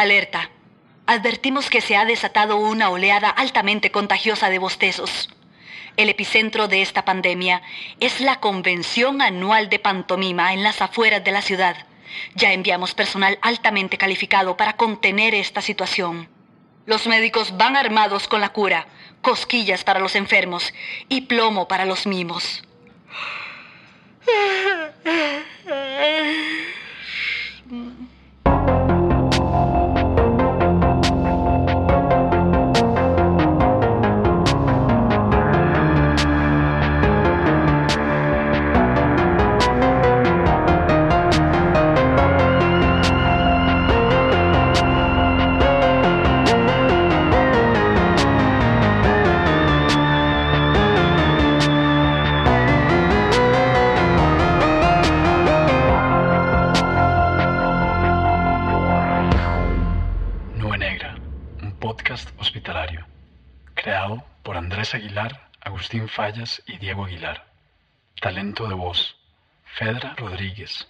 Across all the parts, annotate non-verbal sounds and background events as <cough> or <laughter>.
Alerta. Advertimos que se ha desatado una oleada altamente contagiosa de bostezos. El epicentro de esta pandemia es la convención anual de pantomima en las afueras de la ciudad. Ya enviamos personal altamente calificado para contener esta situación. Los médicos van armados con la cura, cosquillas para los enfermos y plomo para los mimos. <laughs> Agustín Fallas y Diego Aguilar. Talento de voz, Fedra Rodríguez.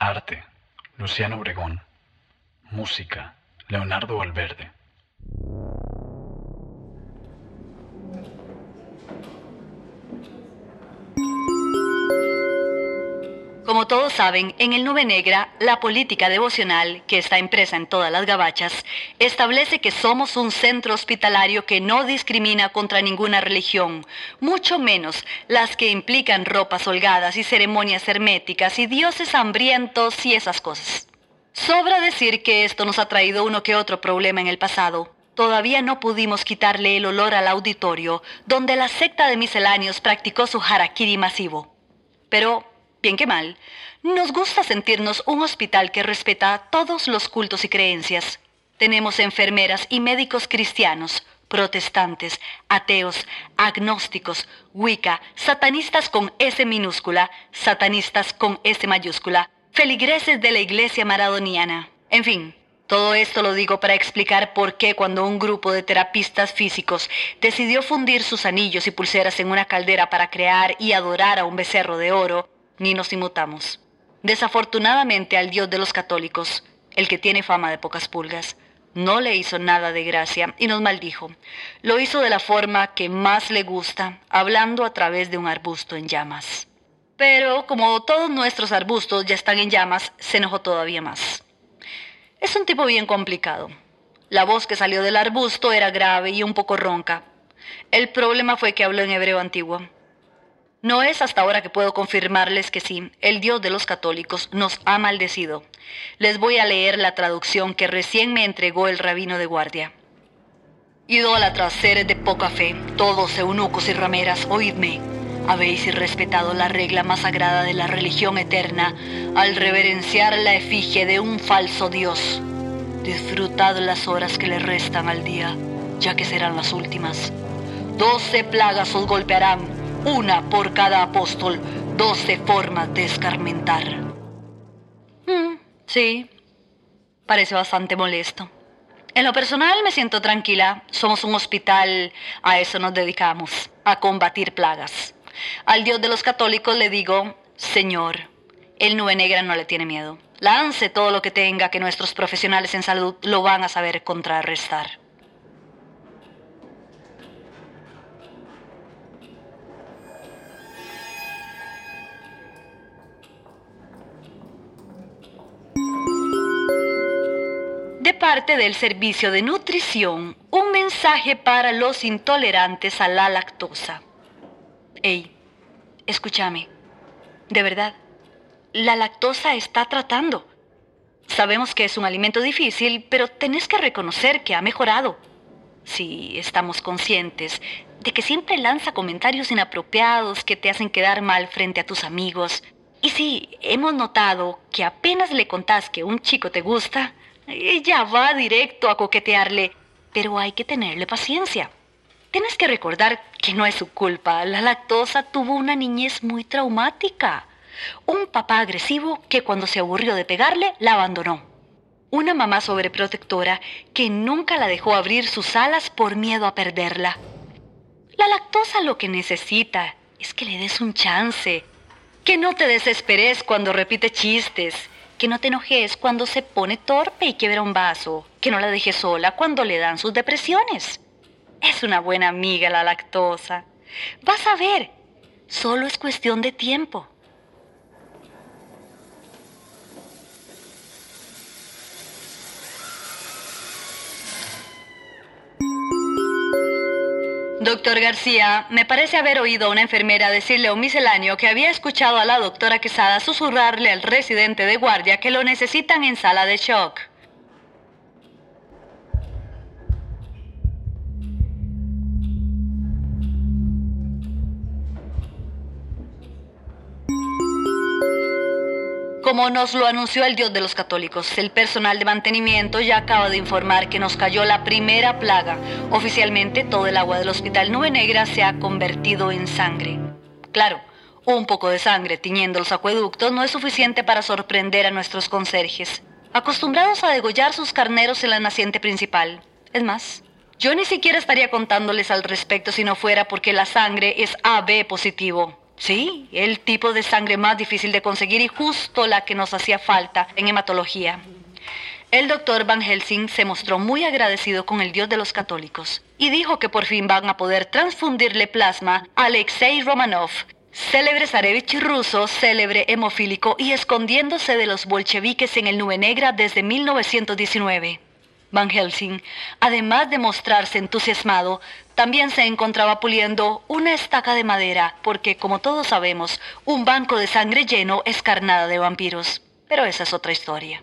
Arte, Luciano Obregón. Música, Leonardo Valverde. Como todos saben, en el Nube Negra, la política devocional, que está impresa en todas las gabachas, establece que somos un centro hospitalario que no discrimina contra ninguna religión, mucho menos las que implican ropas holgadas y ceremonias herméticas y dioses hambrientos y esas cosas. Sobra decir que esto nos ha traído uno que otro problema en el pasado. Todavía no pudimos quitarle el olor al auditorio, donde la secta de misceláneos practicó su harakiri masivo. Pero bien que mal, nos gusta sentirnos un hospital que respeta todos los cultos y creencias. Tenemos enfermeras y médicos cristianos, protestantes, ateos, agnósticos, wicca, satanistas con S minúscula, satanistas con S mayúscula, feligreses de la iglesia maradoniana. En fin, todo esto lo digo para explicar por qué cuando un grupo de terapistas físicos decidió fundir sus anillos y pulseras en una caldera para crear y adorar a un becerro de oro, ni nos inmutamos. Desafortunadamente al Dios de los católicos, el que tiene fama de pocas pulgas, no le hizo nada de gracia y nos maldijo. Lo hizo de la forma que más le gusta, hablando a través de un arbusto en llamas. Pero como todos nuestros arbustos ya están en llamas, se enojó todavía más. Es un tipo bien complicado. La voz que salió del arbusto era grave y un poco ronca. El problema fue que habló en hebreo antiguo. No es hasta ahora que puedo confirmarles que sí, el Dios de los católicos nos ha maldecido. Les voy a leer la traducción que recién me entregó el rabino de guardia. Idólatras, seres de poca fe, todos eunucos y rameras, oídme. Habéis irrespetado la regla más sagrada de la religión eterna al reverenciar la efigie de un falso Dios. Disfrutad las horas que le restan al día, ya que serán las últimas. Doce plagas os golpearán una por cada apóstol, doce formas de escarmentar. Mm, sí, parece bastante molesto. En lo personal me siento tranquila. Somos un hospital, a eso nos dedicamos, a combatir plagas. Al Dios de los católicos le digo, Señor, el nube negra no le tiene miedo. Lance todo lo que tenga que nuestros profesionales en salud lo van a saber contrarrestar. Parte del Servicio de Nutrición, un mensaje para los intolerantes a la lactosa. Ey, escúchame, de verdad, la lactosa está tratando. Sabemos que es un alimento difícil, pero tenés que reconocer que ha mejorado. Sí, estamos conscientes de que siempre lanza comentarios inapropiados que te hacen quedar mal frente a tus amigos. Y sí, hemos notado que apenas le contás que un chico te gusta, ella va directo a coquetearle, pero hay que tenerle paciencia. Tienes que recordar que no es su culpa. La lactosa tuvo una niñez muy traumática. Un papá agresivo que cuando se aburrió de pegarle, la abandonó. Una mamá sobreprotectora que nunca la dejó abrir sus alas por miedo a perderla. La lactosa lo que necesita es que le des un chance, que no te desesperes cuando repite chistes, que no te enojes cuando se pone torpe y quiebra un vaso, que no la dejes sola cuando le dan sus depresiones. Es una buena amiga la lactosa. Vas a ver, solo es cuestión de tiempo. Doctor García, me parece haber oído a una enfermera decirle a un misceláneo que había escuchado a la doctora Quesada susurrarle al residente de guardia que lo necesitan en sala de shock. Como nos lo anunció el Dios de los católicos, el personal de mantenimiento ya acaba de informar que nos cayó la primera plaga. Oficialmente todo el agua del Hospital Nube Negra se ha convertido en sangre. Claro, un poco de sangre tiñendo los acueductos no es suficiente para sorprender a nuestros conserjes, acostumbrados a degollar sus carneros en la naciente principal. Es más, yo ni siquiera estaría contándoles al respecto si no fuera porque la sangre es AB positivo. Sí, el tipo de sangre más difícil de conseguir y justo la que nos hacía falta en hematología. El doctor Van Helsing se mostró muy agradecido con el Dios de los católicos y dijo que por fin van a poder transfundirle plasma a Alexei Romanov, célebre zarevich ruso, célebre hemofílico y escondiéndose de los bolcheviques en el Nube Negra desde 1919. Van Helsing, además de mostrarse entusiasmado, también se encontraba puliendo una estaca de madera, porque, como todos sabemos, un banco de sangre lleno es carnada de vampiros. Pero esa es otra historia.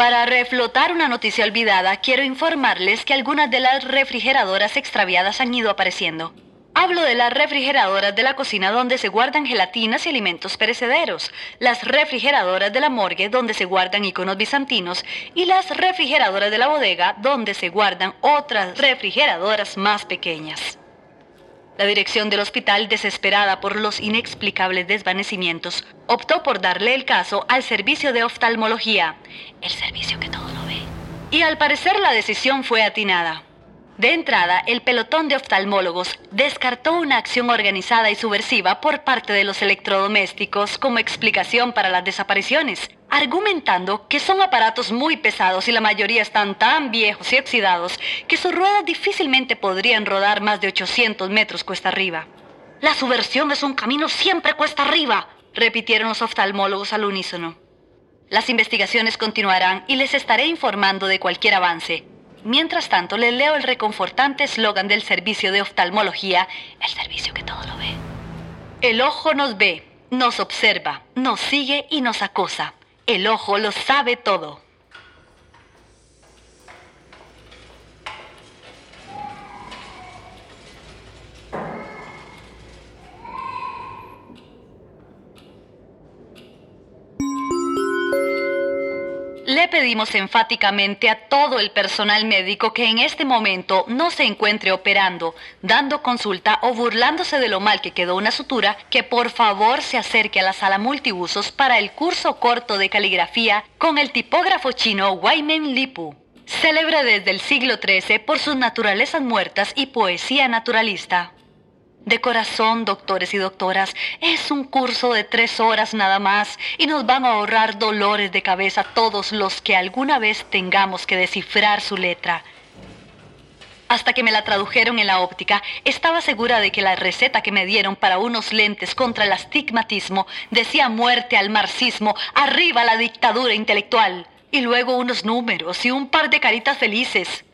Para reflotar una noticia olvidada, quiero informarles que algunas de las refrigeradoras extraviadas han ido apareciendo. Hablo de las refrigeradoras de la cocina donde se guardan gelatinas y alimentos perecederos, las refrigeradoras de la morgue donde se guardan iconos bizantinos y las refrigeradoras de la bodega donde se guardan otras refrigeradoras más pequeñas. La dirección del hospital, desesperada por los inexplicables desvanecimientos, optó por darle el caso al servicio de oftalmología, el servicio que todo lo ve. Y al parecer la decisión fue atinada. De entrada, el pelotón de oftalmólogos descartó una acción organizada y subversiva por parte de los electrodomésticos como explicación para las desapariciones, argumentando que son aparatos muy pesados y la mayoría están tan viejos y oxidados que sus ruedas difícilmente podrían rodar más de 800 metros cuesta arriba. La subversión es un camino siempre cuesta arriba, repitieron los oftalmólogos al unísono. Las investigaciones continuarán y les estaré informando de cualquier avance. Mientras tanto, le leo el reconfortante eslogan del servicio de oftalmología, el servicio que todo lo ve. El ojo nos ve, nos observa, nos sigue y nos acosa. El ojo lo sabe todo. Le pedimos enfáticamente a todo el personal médico que en este momento no se encuentre operando, dando consulta o burlándose de lo mal que quedó una sutura, que por favor se acerque a la sala multiusos para el curso corto de caligrafía con el tipógrafo chino Waimen Lipu. Célebre desde el siglo XIII por sus naturalezas muertas y poesía naturalista. De corazón, doctores y doctoras, es un curso de tres horas nada más y nos van a ahorrar dolores de cabeza todos los que alguna vez tengamos que descifrar su letra. Hasta que me la tradujeron en la óptica, estaba segura de que la receta que me dieron para unos lentes contra el astigmatismo decía muerte al marxismo, arriba la dictadura intelectual, y luego unos números y un par de caritas felices.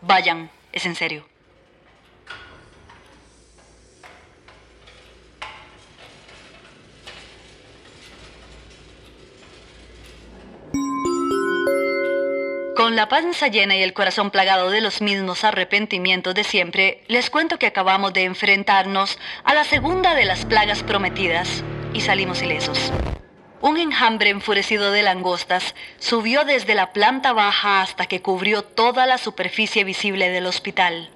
Vayan, es en serio. Con la panza llena y el corazón plagado de los mismos arrepentimientos de siempre, les cuento que acabamos de enfrentarnos a la segunda de las plagas prometidas y salimos ilesos. Un enjambre enfurecido de langostas subió desde la planta baja hasta que cubrió toda la superficie visible del hospital.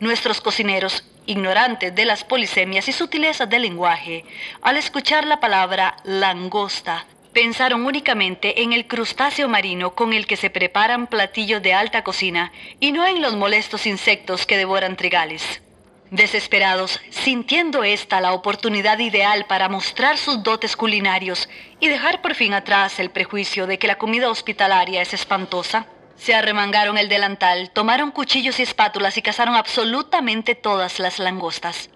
Nuestros cocineros, ignorantes de las polisemias y sutilezas del lenguaje, al escuchar la palabra langosta, pensaron únicamente en el crustáceo marino con el que se preparan platillos de alta cocina y no en los molestos insectos que devoran trigales. Desesperados, sintiendo esta la oportunidad ideal para mostrar sus dotes culinarios y dejar por fin atrás el prejuicio de que la comida hospitalaria es espantosa, se arremangaron el delantal, tomaron cuchillos y espátulas y cazaron absolutamente todas las langostas.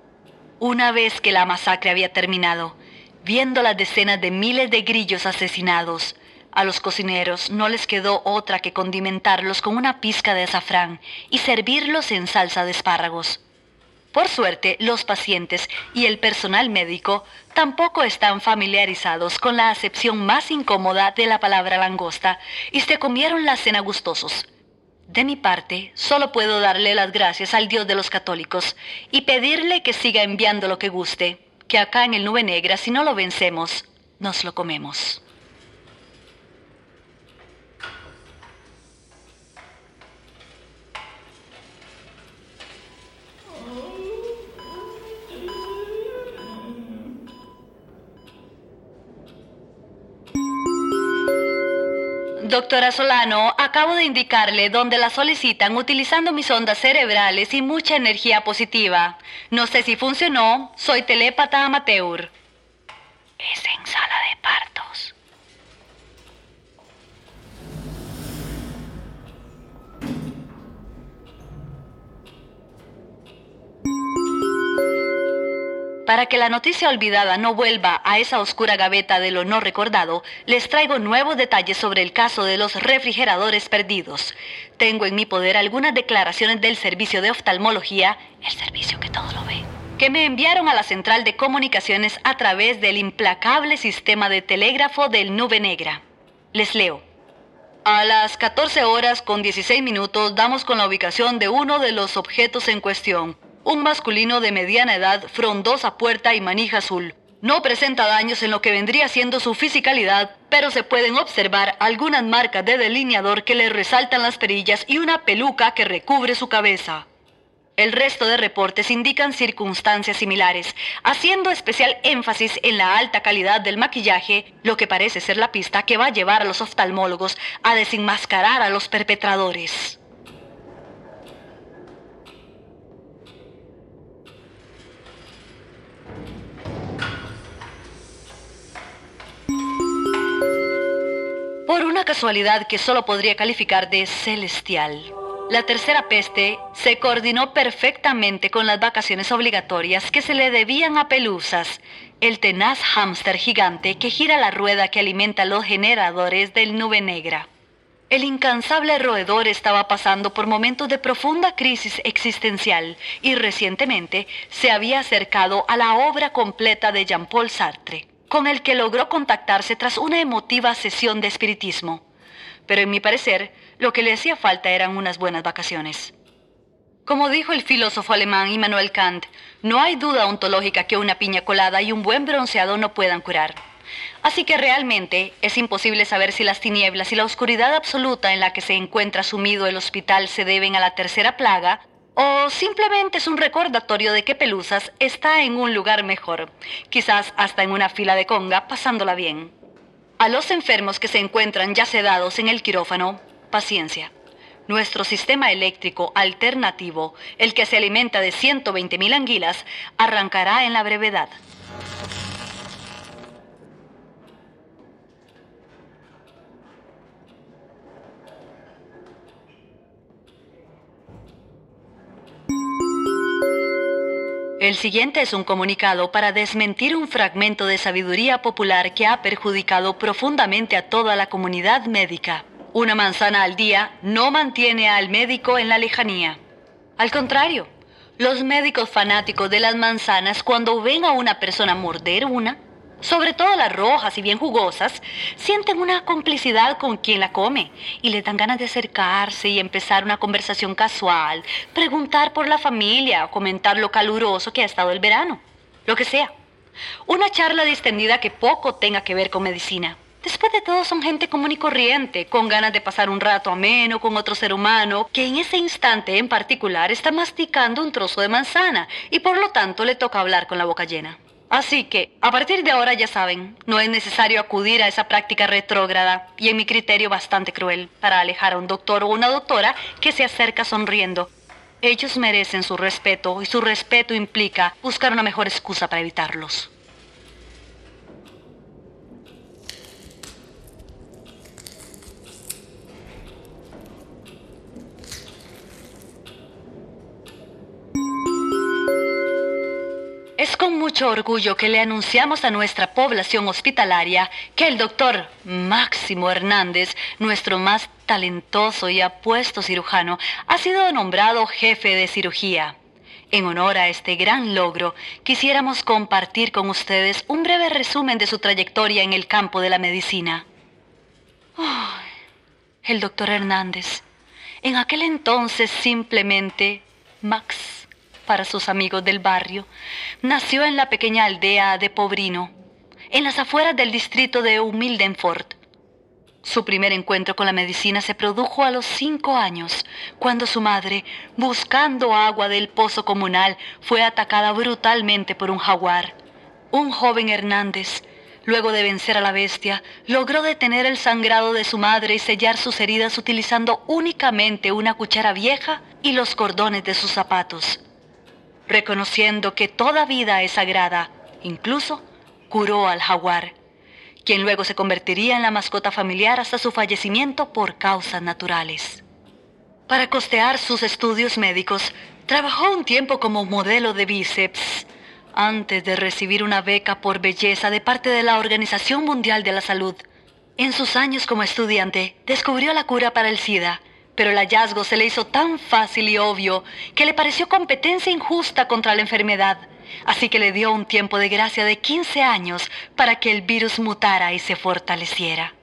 Una vez que la masacre había terminado, viendo las decenas de miles de grillos asesinados, a los cocineros no les quedó otra que condimentarlos con una pizca de azafrán y servirlos en salsa de espárragos. Por suerte, los pacientes y el personal médico tampoco están familiarizados con la acepción más incómoda de la palabra langosta y se comieron la cena gustosos. De mi parte, solo puedo darle las gracias al Dios de los católicos y pedirle que siga enviando lo que guste, que acá en el Nube Negra, si no lo vencemos, nos lo comemos. Doctora Solano, acabo de indicarle dónde la solicitan utilizando mis ondas cerebrales y mucha energía positiva. No sé si funcionó, soy telépata amateur. Para que la noticia olvidada no vuelva a esa oscura gaveta de lo no recordado, les traigo nuevos detalles sobre el caso de los refrigeradores perdidos. Tengo en mi poder algunas declaraciones del servicio de oftalmología, el servicio que todo lo ve, que me enviaron a la central de comunicaciones a través del implacable sistema de telégrafo del Nube Negra. Les leo. A las 14 horas con 16 minutos damos con la ubicación de uno de los objetos en cuestión un masculino de mediana edad, frondosa puerta y manija azul. No presenta daños en lo que vendría siendo su fisicalidad, pero se pueden observar algunas marcas de delineador que le resaltan las perillas y una peluca que recubre su cabeza. El resto de reportes indican circunstancias similares, haciendo especial énfasis en la alta calidad del maquillaje, lo que parece ser la pista que va a llevar a los oftalmólogos a desenmascarar a los perpetradores. Por una casualidad que solo podría calificar de celestial. La tercera peste se coordinó perfectamente con las vacaciones obligatorias que se le debían a Pelusas, el tenaz hámster gigante que gira la rueda que alimenta los generadores del nube negra. El incansable roedor estaba pasando por momentos de profunda crisis existencial y recientemente se había acercado a la obra completa de Jean-Paul Sartre con el que logró contactarse tras una emotiva sesión de espiritismo. Pero en mi parecer, lo que le hacía falta eran unas buenas vacaciones. Como dijo el filósofo alemán Immanuel Kant, no hay duda ontológica que una piña colada y un buen bronceado no puedan curar. Así que realmente es imposible saber si las tinieblas y la oscuridad absoluta en la que se encuentra sumido el hospital se deben a la tercera plaga o simplemente es un recordatorio de que Pelusas está en un lugar mejor, quizás hasta en una fila de conga, pasándola bien. A los enfermos que se encuentran ya sedados en el quirófano, paciencia. Nuestro sistema eléctrico alternativo, el que se alimenta de 120.000 anguilas, arrancará en la brevedad. El siguiente es un comunicado para desmentir un fragmento de sabiduría popular que ha perjudicado profundamente a toda la comunidad médica. Una manzana al día no mantiene al médico en la lejanía. Al contrario, los médicos fanáticos de las manzanas cuando ven a una persona morder una, sobre todo las rojas y bien jugosas, sienten una complicidad con quien la come y le dan ganas de acercarse y empezar una conversación casual, preguntar por la familia o comentar lo caluroso que ha estado el verano, lo que sea. Una charla distendida que poco tenga que ver con medicina. Después de todo son gente común y corriente, con ganas de pasar un rato ameno con otro ser humano, que en ese instante en particular está masticando un trozo de manzana y por lo tanto le toca hablar con la boca llena. Así que, a partir de ahora ya saben, no es necesario acudir a esa práctica retrógrada y en mi criterio bastante cruel para alejar a un doctor o una doctora que se acerca sonriendo. Ellos merecen su respeto y su respeto implica buscar una mejor excusa para evitarlos. Es con mucho orgullo que le anunciamos a nuestra población hospitalaria que el doctor Máximo Hernández, nuestro más talentoso y apuesto cirujano, ha sido nombrado jefe de cirugía. En honor a este gran logro, quisiéramos compartir con ustedes un breve resumen de su trayectoria en el campo de la medicina. el doctor Hernández, en aquel entonces simplemente Max para sus amigos del barrio. Nació en la pequeña aldea de Pobrino, en las afueras del distrito de Humildenfort. Su primer encuentro con la medicina se produjo a los cinco años, cuando su madre, buscando agua del pozo comunal, fue atacada brutalmente por un jaguar. Un joven Hernández, luego de vencer a la bestia, logró detener el sangrado de su madre y sellar sus heridas utilizando únicamente una cuchara vieja y los cordones de sus zapatos reconociendo que toda vida es sagrada, incluso curó al jaguar, quien luego se convertiría en la mascota familiar hasta su fallecimiento por causas naturales. Para costear sus estudios médicos, trabajó un tiempo como modelo de bíceps, antes de recibir una beca por belleza de parte de la Organización Mundial de la Salud. En sus años como estudiante, descubrió la cura para el SIDA pero el hallazgo se le hizo tan fácil y obvio que le pareció competencia injusta contra la enfermedad, así que le dio un tiempo de gracia de 15 años para que el virus mutara y se fortaleciera.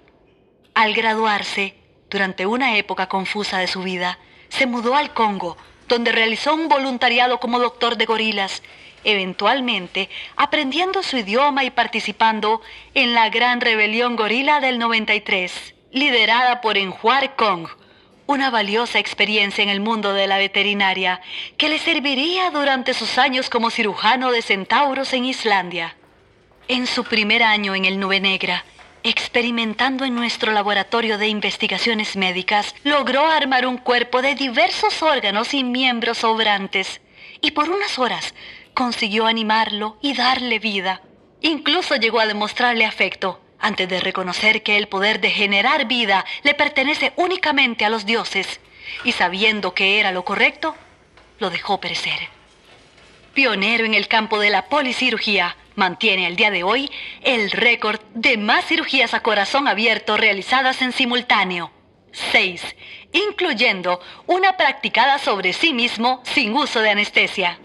Al graduarse, durante una época confusa de su vida, se mudó al Congo, donde realizó un voluntariado como doctor de gorilas, eventualmente aprendiendo su idioma y participando en la Gran Rebelión Gorila del 93, liderada por Enjuar Kong, una valiosa experiencia en el mundo de la veterinaria que le serviría durante sus años como cirujano de centauros en Islandia. En su primer año en el Nube Negra, experimentando en nuestro laboratorio de investigaciones médicas, logró armar un cuerpo de diversos órganos y miembros sobrantes, y por unas horas consiguió animarlo y darle vida. Incluso llegó a demostrarle afecto, antes de reconocer que el poder de generar vida le pertenece únicamente a los dioses, y sabiendo que era lo correcto, lo dejó perecer. Pionero en el campo de la policirugía, mantiene al día de hoy el récord de más cirugías a corazón abierto realizadas en simultáneo. Seis, incluyendo una practicada sobre sí mismo sin uso de anestesia.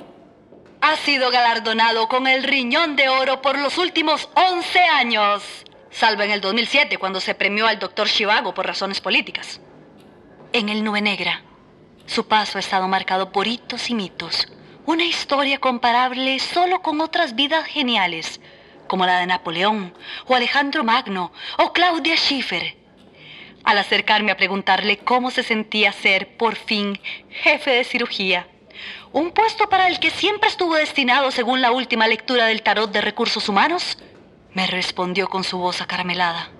Ha sido galardonado con el riñón de oro por los últimos 11 años salvo en el 2007 cuando se premió al doctor Chivago por razones políticas. En el Nube Negra, su paso ha estado marcado por hitos y mitos, una historia comparable solo con otras vidas geniales, como la de Napoleón, o Alejandro Magno, o Claudia Schiffer. Al acercarme a preguntarle cómo se sentía ser, por fin, jefe de cirugía, un puesto para el que siempre estuvo destinado según la última lectura del tarot de recursos humanos, me respondió con su voz acaramelada.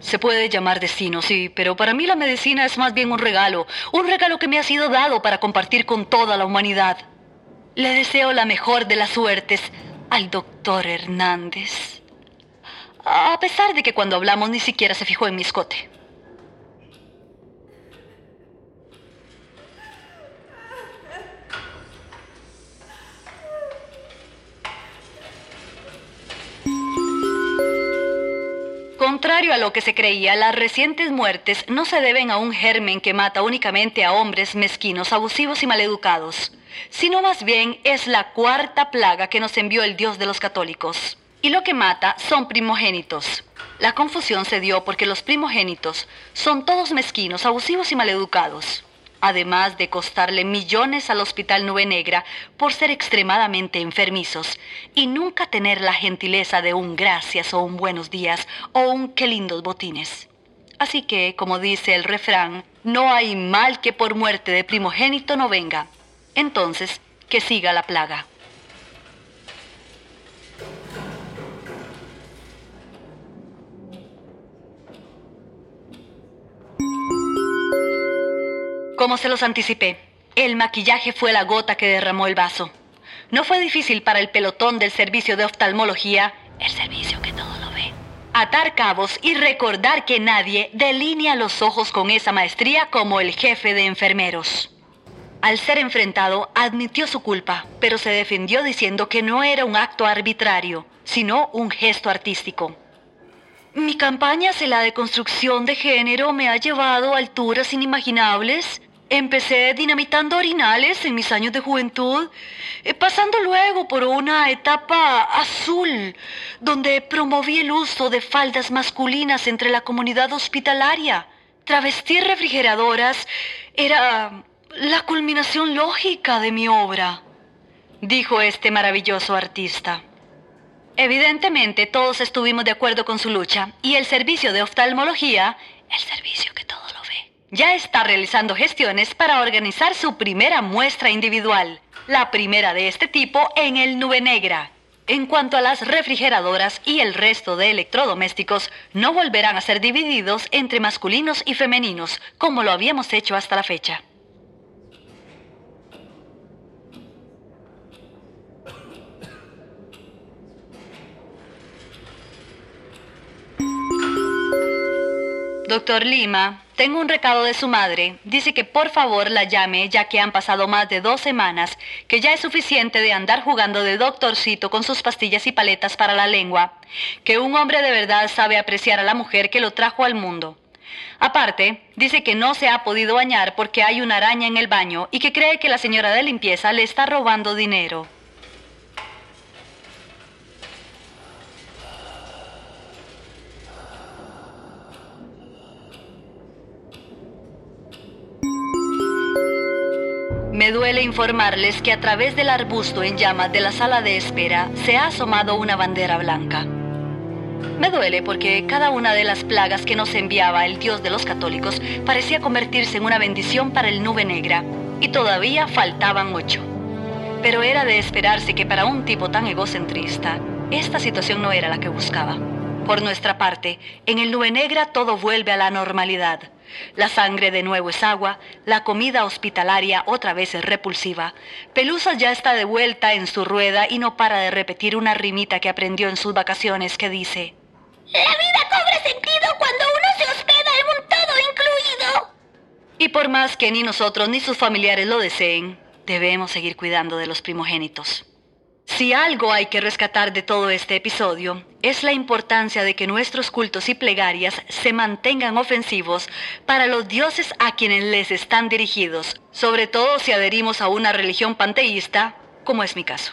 Se puede llamar destino, sí, pero para mí la medicina es más bien un regalo, un regalo que me ha sido dado para compartir con toda la humanidad. Le deseo la mejor de las suertes al doctor Hernández. A pesar de que cuando hablamos ni siquiera se fijó en mi escote. Contrario a lo que se creía, las recientes muertes no se deben a un germen que mata únicamente a hombres mezquinos, abusivos y maleducados, sino más bien es la cuarta plaga que nos envió el Dios de los católicos. Y lo que mata son primogénitos. La confusión se dio porque los primogénitos son todos mezquinos, abusivos y maleducados además de costarle millones al Hospital Nube Negra por ser extremadamente enfermizos y nunca tener la gentileza de un gracias o un buenos días o un qué lindos botines. Así que, como dice el refrán, no hay mal que por muerte de primogénito no venga. Entonces, que siga la plaga. Como se los anticipé, el maquillaje fue la gota que derramó el vaso. No fue difícil para el pelotón del servicio de oftalmología, el servicio que todo lo ve, atar cabos y recordar que nadie delinea los ojos con esa maestría como el jefe de enfermeros. Al ser enfrentado, admitió su culpa, pero se defendió diciendo que no era un acto arbitrario, sino un gesto artístico. Mi campaña hacia la deconstrucción de género me ha llevado a alturas inimaginables. Empecé dinamitando orinales en mis años de juventud, eh, pasando luego por una etapa azul, donde promoví el uso de faldas masculinas entre la comunidad hospitalaria. Travestir refrigeradoras era la culminación lógica de mi obra, dijo este maravilloso artista. Evidentemente todos estuvimos de acuerdo con su lucha y el servicio de oftalmología, el servicio que todo lo ve, ya está realizando gestiones para organizar su primera muestra individual, la primera de este tipo en el Nube Negra. En cuanto a las refrigeradoras y el resto de electrodomésticos, no volverán a ser divididos entre masculinos y femeninos, como lo habíamos hecho hasta la fecha. Doctor Lima, tengo un recado de su madre. Dice que por favor la llame ya que han pasado más de dos semanas, que ya es suficiente de andar jugando de doctorcito con sus pastillas y paletas para la lengua, que un hombre de verdad sabe apreciar a la mujer que lo trajo al mundo. Aparte, dice que no se ha podido bañar porque hay una araña en el baño y que cree que la señora de limpieza le está robando dinero. Me duele informarles que a través del arbusto en llamas de la sala de espera se ha asomado una bandera blanca. Me duele porque cada una de las plagas que nos enviaba el Dios de los católicos parecía convertirse en una bendición para el nube negra, y todavía faltaban ocho. Pero era de esperarse que para un tipo tan egocentrista, esta situación no era la que buscaba. Por nuestra parte, en el nube negra todo vuelve a la normalidad. La sangre de nuevo es agua, la comida hospitalaria otra vez es repulsiva. Pelusa ya está de vuelta en su rueda y no para de repetir una rimita que aprendió en sus vacaciones que dice... La vida cobra sentido cuando uno se hospeda en un todo incluido. Y por más que ni nosotros ni sus familiares lo deseen, debemos seguir cuidando de los primogénitos. Si algo hay que rescatar de todo este episodio, es la importancia de que nuestros cultos y plegarias se mantengan ofensivos para los dioses a quienes les están dirigidos, sobre todo si adherimos a una religión panteísta, como es mi caso.